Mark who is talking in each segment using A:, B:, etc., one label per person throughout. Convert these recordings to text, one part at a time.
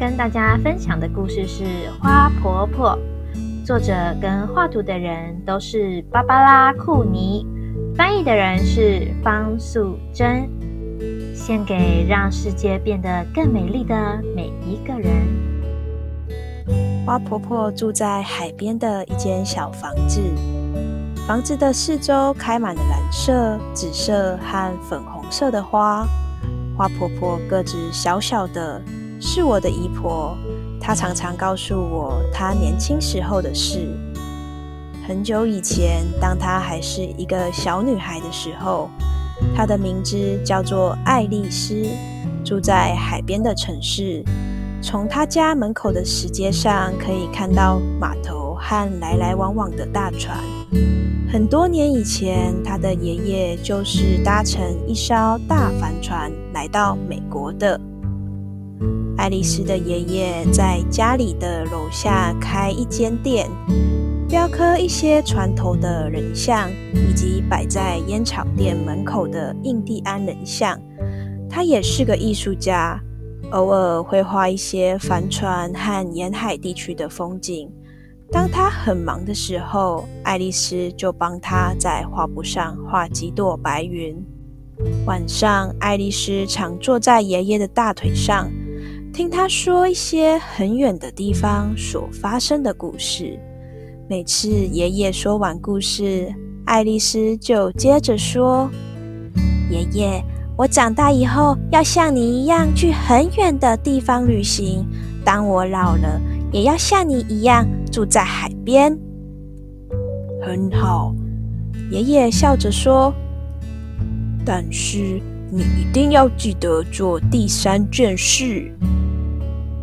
A: 跟大家分享的故事是《花婆婆》，作者跟画图的人都是芭芭拉·库尼，翻译的人是方素珍，献给让世界变得更美丽的每一个人。
B: 花婆婆住在海边的一间小房子，房子的四周开满了蓝色、紫色和粉红色的花。花婆婆个子小小的，是我的姨婆。她常常告诉我她年轻时候的事。很久以前，当她还是一个小女孩的时候，她的名字叫做爱丽丝，住在海边的城市。从她家门口的石阶上，可以看到码头和来来往往的大船。很多年以前，她的爷爷就是搭乘一艘大帆船来到美国的。爱丽丝的爷爷在家里的楼下开一间店，雕刻一些船头的人像，以及摆在烟草店门口的印第安人像。他也是个艺术家，偶尔会画一些帆船和沿海地区的风景。当他很忙的时候，爱丽丝就帮他在画布上画几朵白云。晚上，爱丽丝常坐在爷爷的大腿上，听他说一些很远的地方所发生的故事。每次爷爷说完故事，爱丽丝就接着说：“爷爷，我长大以后要像你一样去很远的地方旅行。当我老了，也要像你一样。”住在海边，很好。爷爷笑着说：“但是你一定要记得做第三件事。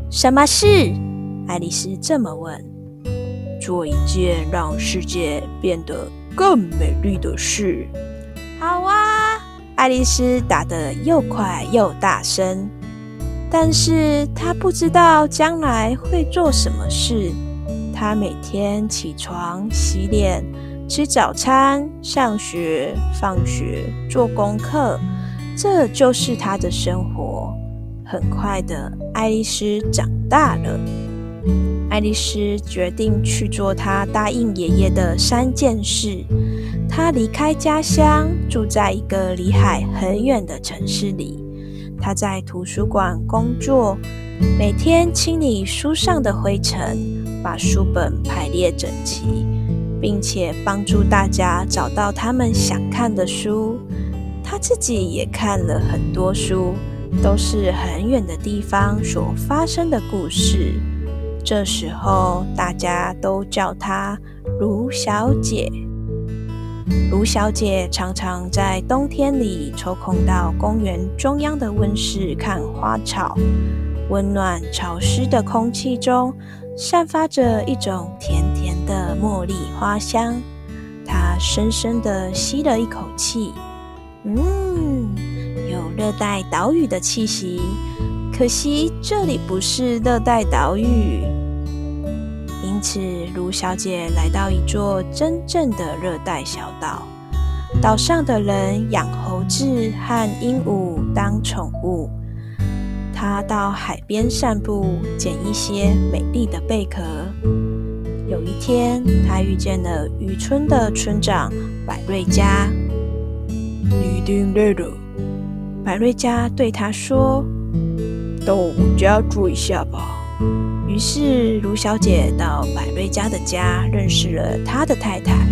B: 什么事？”爱丽丝这么问。“做一件让世界变得更美丽的事。”好啊！爱丽丝打得又快又大声，但是她不知道将来会做什么事。她每天起床、洗脸、吃早餐、上学、放学、做功课，这就是她的生活。很快的，爱丽丝长大了。爱丽丝决定去做她答应爷爷的三件事。她离开家乡，住在一个离海很远的城市里。她在图书馆工作，每天清理书上的灰尘。把书本排列整齐，并且帮助大家找到他们想看的书。她自己也看了很多书，都是很远的地方所发生的故事。这时候，大家都叫她卢小姐。卢小姐常常在冬天里抽空到公园中央的温室看花草。温暖潮湿的空气中。散发着一种甜甜的茉莉花香，她深深地吸了一口气，嗯，热带岛屿的气息。可惜这里不是热带岛屿，因此卢小姐来到一座真正的热带小岛。岛上的人养猴子和鹦鹉当宠物。她到海边散步，捡一些美丽的贝壳。有一天，她遇见了渔村的村长百瑞佳。
C: 你一定累了，
B: 百瑞佳对他说：“
C: 到我家住一下吧。”
B: 于是，卢小姐到百瑞佳的家，认识了他的太太。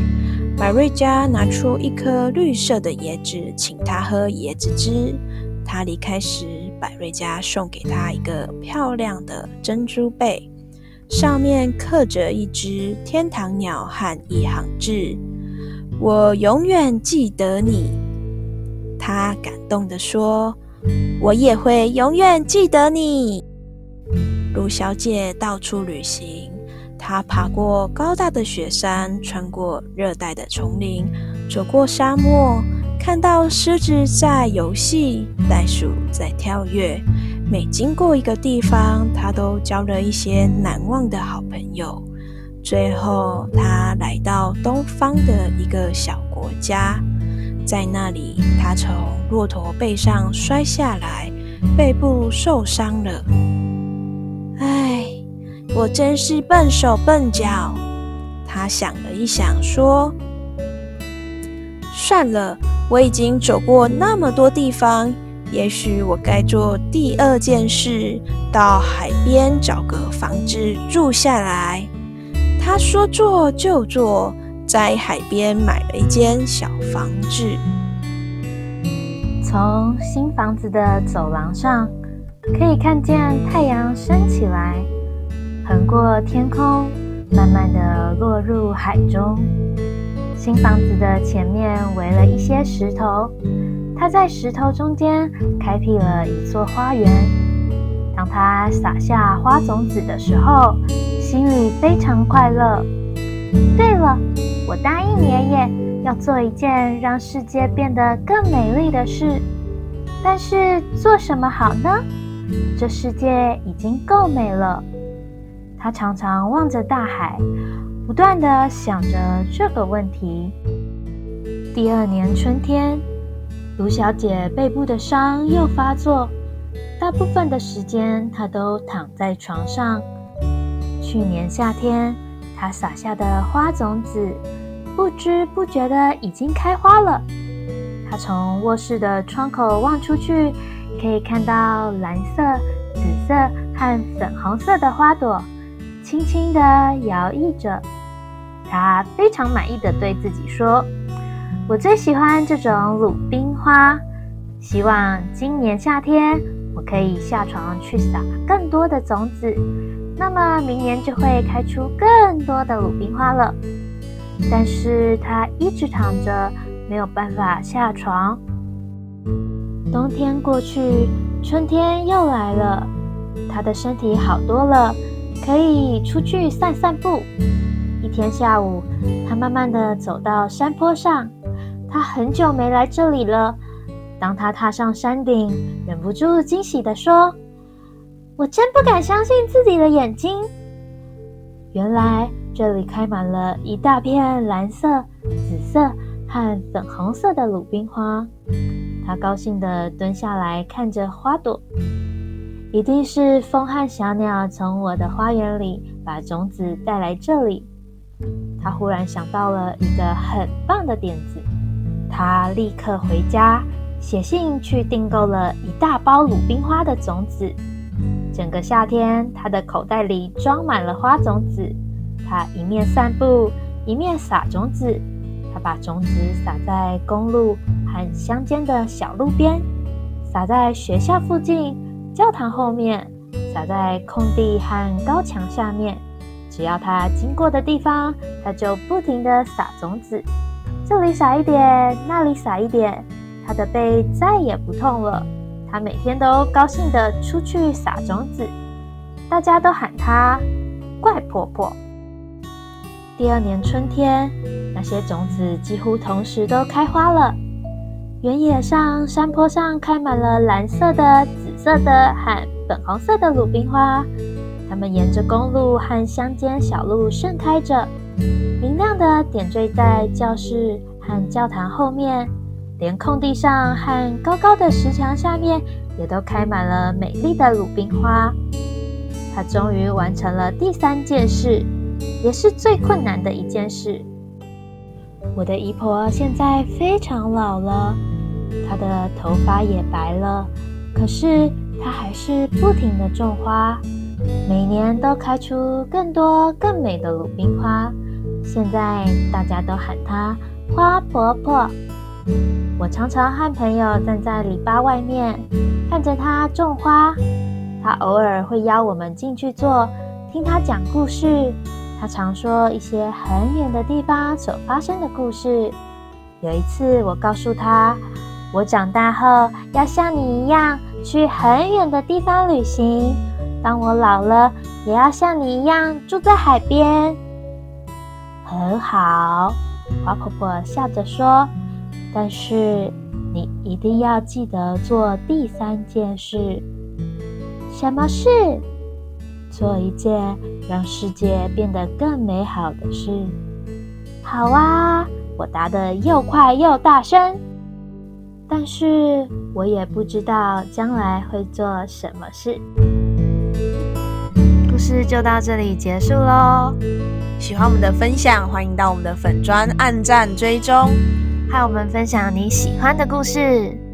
B: 百瑞佳拿出一颗绿色的椰子，请他喝椰子汁。他离开时。百瑞家送给他一个漂亮的珍珠贝，上面刻着一只天堂鸟和一行字：“我永远记得你。”他感动地说：“我也会永远记得你。”卢小姐到处旅行，她爬过高大的雪山，穿过热带的丛林，走过沙漠。看到狮子在游戏，袋鼠在跳跃。每经过一个地方，他都交了一些难忘的好朋友。最后，他来到东方的一个小国家，在那里，他从骆驼背上摔下来，背部受伤了。唉，我真是笨手笨脚。他想了一想，说：“算了，我已经走过那么多地方，也许我该做第二件事，到海边找个房子住下来。”他说做就做，在海边买了一间小房子。
A: 从新房子的走廊上，可以看见太阳升起来，横过天空。慢慢的落入海中。新房子的前面围了一些石头，他在石头中间开辟了一座花园。当他撒下花种子的时候，心里非常快乐。对了，我答应爷爷要做一件让世界变得更美丽的事，但是做什么好呢？这世界已经够美了。他常常望着大海，不断的想着这个问题。第二年春天，卢小姐背部的伤又发作，大部分的时间她都躺在床上。去年夏天，她撒下的花种子，不知不觉的已经开花了。她从卧室的窗口望出去，可以看到蓝色、紫色和粉红色的花朵。轻轻地摇曳着，他非常满意的对自己说：“我最喜欢这种鲁冰花，希望今年夏天我可以下床去撒更多的种子，那么明年就会开出更多的鲁冰花了。”但是它一直躺着，没有办法下床。冬天过去，春天又来了，他的身体好多了。可以出去散散步。一天下午，他慢慢的走到山坡上。他很久没来这里了。当他踏上山顶，忍不住惊喜的说：“我真不敢相信自己的眼睛！原来这里开满了一大片蓝色、紫色和粉红色的鲁冰花。”他高兴的蹲下来看着花朵。一定是风和小鸟从我的花园里把种子带来这里。他忽然想到了一个很棒的点子，他立刻回家写信去订购了一大包鲁冰花的种子。整个夏天，他的口袋里装满了花种子。他一面散步，一面撒种子。他把种子撒在公路和乡间的小路边，撒在学校附近。教堂后面，撒在空地和高墙下面，只要他经过的地方，他就不停地撒种子。这里撒一点，那里撒一点，他的背再也不痛了。他每天都高兴地出去撒种子，大家都喊他“怪婆婆”。第二年春天，那些种子几乎同时都开花了。原野上、山坡上开满了蓝色的。紫色的和粉红色的鲁冰花，它们沿着公路和乡间小路盛开着，明亮的点缀在教室和教堂后面，连空地上和高高的石墙下面也都开满了美丽的鲁冰花。他终于完成了第三件事，也是最困难的一件事。我的姨婆现在非常老了，她的头发也白了。可是她还是不停的种花，每年都开出更多更美的鲁冰花。现在大家都喊她花婆婆。我常常和朋友站在篱笆外面，看着他种花。他偶尔会邀我们进去坐，听他讲故事。他常说一些很远的地方所发生的故事。有一次，我告诉他。我长大后要像你一样去很远的地方旅行。当我老了，也要像你一样住在海边。很好，花婆婆笑着说。但是你一定要记得做第三件事。什么事？做一件让世界变得更美好的事。好啊，我答得又快又大声。但是我也不知道将来会做什么事。故事就到这里结束喽。
B: 喜欢我们的分享，欢迎到我们的粉砖按赞追踪。
A: 让我们分享你喜欢的故事。